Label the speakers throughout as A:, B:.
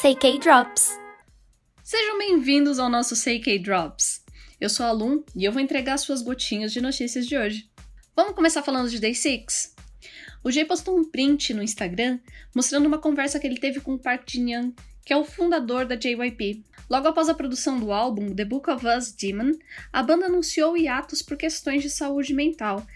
A: Say K-Drops.
B: Sejam bem-vindos ao nosso Say K-Drops. Eu sou a Lum e eu vou entregar suas gotinhas de notícias de hoje. Vamos começar falando de Day 6? O Jay postou um print no Instagram mostrando uma conversa que ele teve com o Park Jin-young, que é o fundador da JYP. Logo após a produção do álbum The Book of Us Demon, a banda anunciou hiatos por questões de saúde mental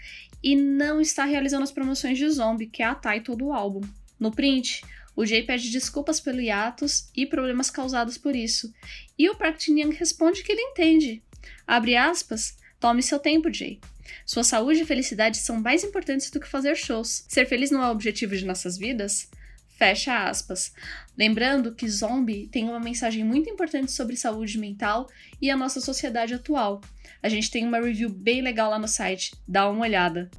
B: e não está realizando as promoções de Zombie, que é a title do álbum. No print, o Jay pede desculpas pelo hiatus e problemas causados por isso, e o Park Jin-young responde que ele entende. Abre aspas, tome seu tempo, Jay. Sua saúde e felicidade são mais importantes do que fazer shows. Ser feliz não é o objetivo de nossas vidas? Fecha aspas. Lembrando que Zombie tem uma mensagem muito importante sobre saúde mental e a nossa sociedade atual. A gente tem uma review bem legal lá no site, dá uma olhada.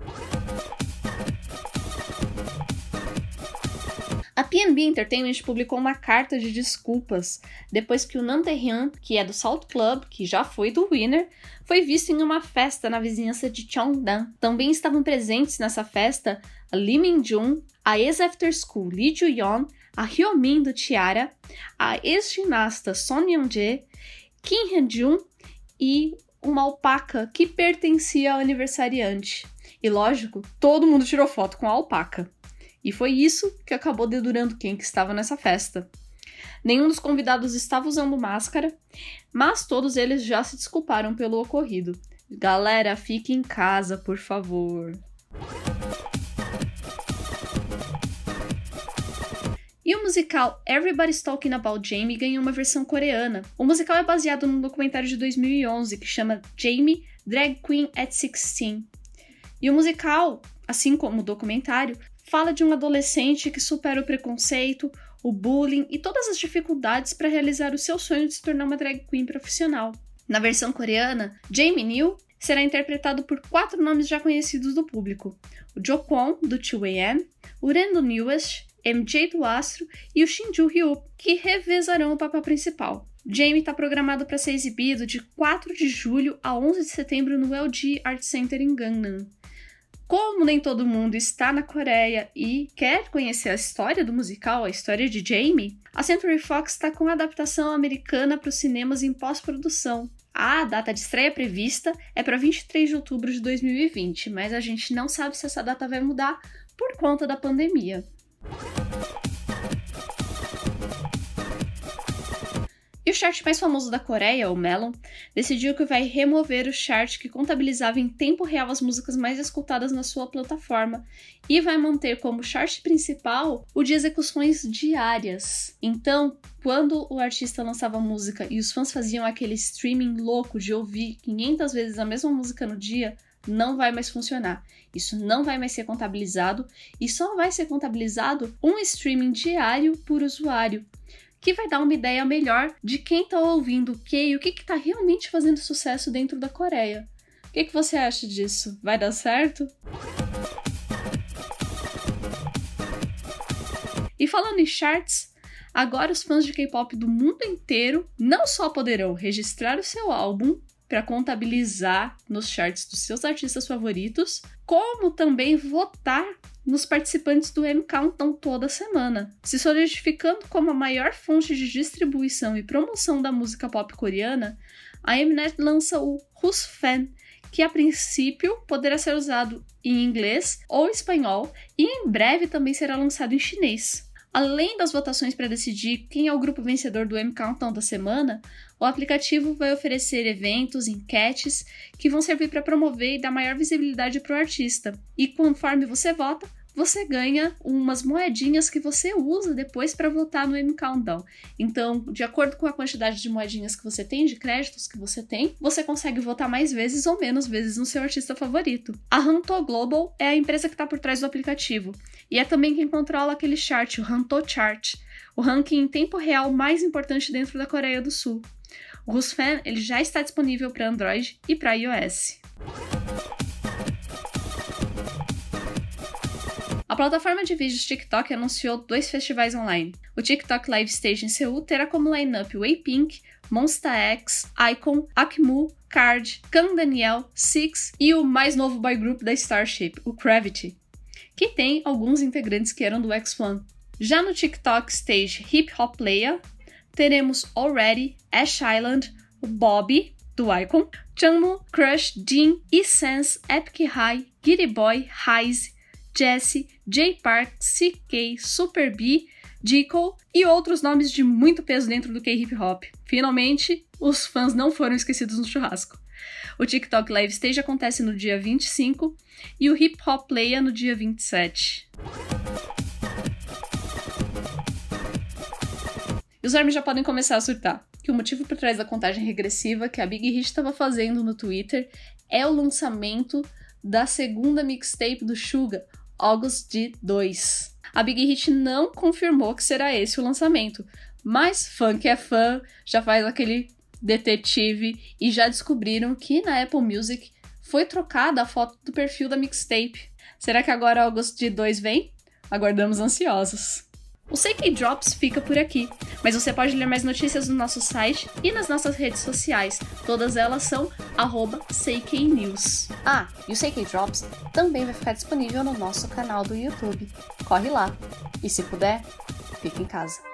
B: A PNB Entertainment publicou uma carta de desculpas depois que o Nantaehyun, que é do Salt Club, que já foi do Winner, foi visto em uma festa na vizinhança de Cheongdan. Também estavam presentes nessa festa a Lee Min-jung, a ex-after school Lee Ju-yeon, a Hyomin do Tiara, a ex-ginasta Son Young-jae, Kim Hyun-jung e uma alpaca que pertencia ao aniversariante. E lógico, todo mundo tirou foto com a alpaca. E foi isso que acabou dedurando quem que estava nessa festa. Nenhum dos convidados estava usando máscara, mas todos eles já se desculparam pelo ocorrido. Galera, fique em casa, por favor. E o musical Everybody's Talking About Jamie ganhou uma versão coreana. O musical é baseado num documentário de 2011 que chama Jamie Drag Queen at 16. E o musical, assim como o documentário, fala de um adolescente que supera o preconceito, o bullying e todas as dificuldades para realizar o seu sonho de se tornar uma drag queen profissional. Na versão coreana, Jamie New será interpretado por quatro nomes já conhecidos do público: o Jo Kwon, do 2AM, o Ren do Newest, MJ do Astro e o Shinju Ryu, que revezarão o papel principal. Jamie está programado para ser exibido de 4 de julho a 11 de setembro no LG Art Center em Gangnam. Como nem todo mundo está na Coreia e quer conhecer a história do musical, a história de Jamie, a Century Fox está com a adaptação americana para os cinemas em pós-produção. A data de estreia prevista é para 23 de outubro de 2020, mas a gente não sabe se essa data vai mudar por conta da pandemia. E o chart mais famoso da Coreia, o Melon, decidiu que vai remover o chart que contabilizava em tempo real as músicas mais escutadas na sua plataforma e vai manter como chart principal o de execuções diárias. Então, quando o artista lançava música e os fãs faziam aquele streaming louco de ouvir 500 vezes a mesma música no dia, não vai mais funcionar. Isso não vai mais ser contabilizado e só vai ser contabilizado um streaming diário por usuário que vai dar uma ideia melhor de quem está ouvindo o que e o que está realmente fazendo sucesso dentro da Coreia. O que, que você acha disso? Vai dar certo? E falando em charts, agora os fãs de K-pop do mundo inteiro não só poderão registrar o seu álbum para contabilizar nos charts dos seus artistas favoritos, como também votar nos participantes do M Countdown toda semana, se solidificando como a maior fonte de distribuição e promoção da música pop coreana. A Mnet lança o Who's Fan, que a princípio poderá ser usado em inglês ou espanhol e em breve também será lançado em chinês. Além das votações para decidir quem é o grupo vencedor do M Countdown da semana, o aplicativo vai oferecer eventos, enquetes que vão servir para promover e dar maior visibilidade para o artista. E conforme você vota, você ganha umas moedinhas que você usa depois para votar no M Countdown. Então, de acordo com a quantidade de moedinhas que você tem, de créditos que você tem, você consegue votar mais vezes ou menos vezes no seu artista favorito. A Hanto Global é a empresa que está por trás do aplicativo e é também quem controla aquele chart, o Hanto Chart, o ranking em tempo real mais importante dentro da Coreia do Sul. O Rusfan ele já está disponível para Android e para iOS. A plataforma de vídeos TikTok anunciou dois festivais online. O TikTok Live Stage em Seul terá como line-up Waypink, Monsta X, Icon, Akmu, Card, Kang Daniel, Six e o mais novo boy group da Starship, o Gravity, que tem alguns integrantes que eram do X1. Já no TikTok Stage Hip Hop Playa, teremos Already, Ash Island, Bobby, do Icon, Changmu, Crush, Jin, E-Sense, Epic High, Giddy Boy, Heise, Jesse, J Park, CK, Super B, Dico e outros nomes de muito peso dentro do K-hip hop. Finalmente, os fãs não foram esquecidos no churrasco. O TikTok Live Stage acontece no dia 25 e o Hip Hop Playa no dia 27. E os armes já podem começar a surtar. Que o motivo por trás da contagem regressiva que a Big Hit estava fazendo no Twitter é o lançamento da segunda mixtape do Suga, August D2. A Big Hit não confirmou que será esse o lançamento, mas fã que é fã já faz aquele detetive e já descobriram que na Apple Music foi trocada a foto do perfil da mixtape. Será que agora August D2 vem? Aguardamos ansiosos. O CK Drops fica por aqui, mas você pode ler mais notícias no nosso site e nas nossas redes sociais. Todas elas são CKNews. Ah, e o CK Drops também vai ficar disponível no nosso canal do YouTube. Corre lá! E se puder, fique em casa.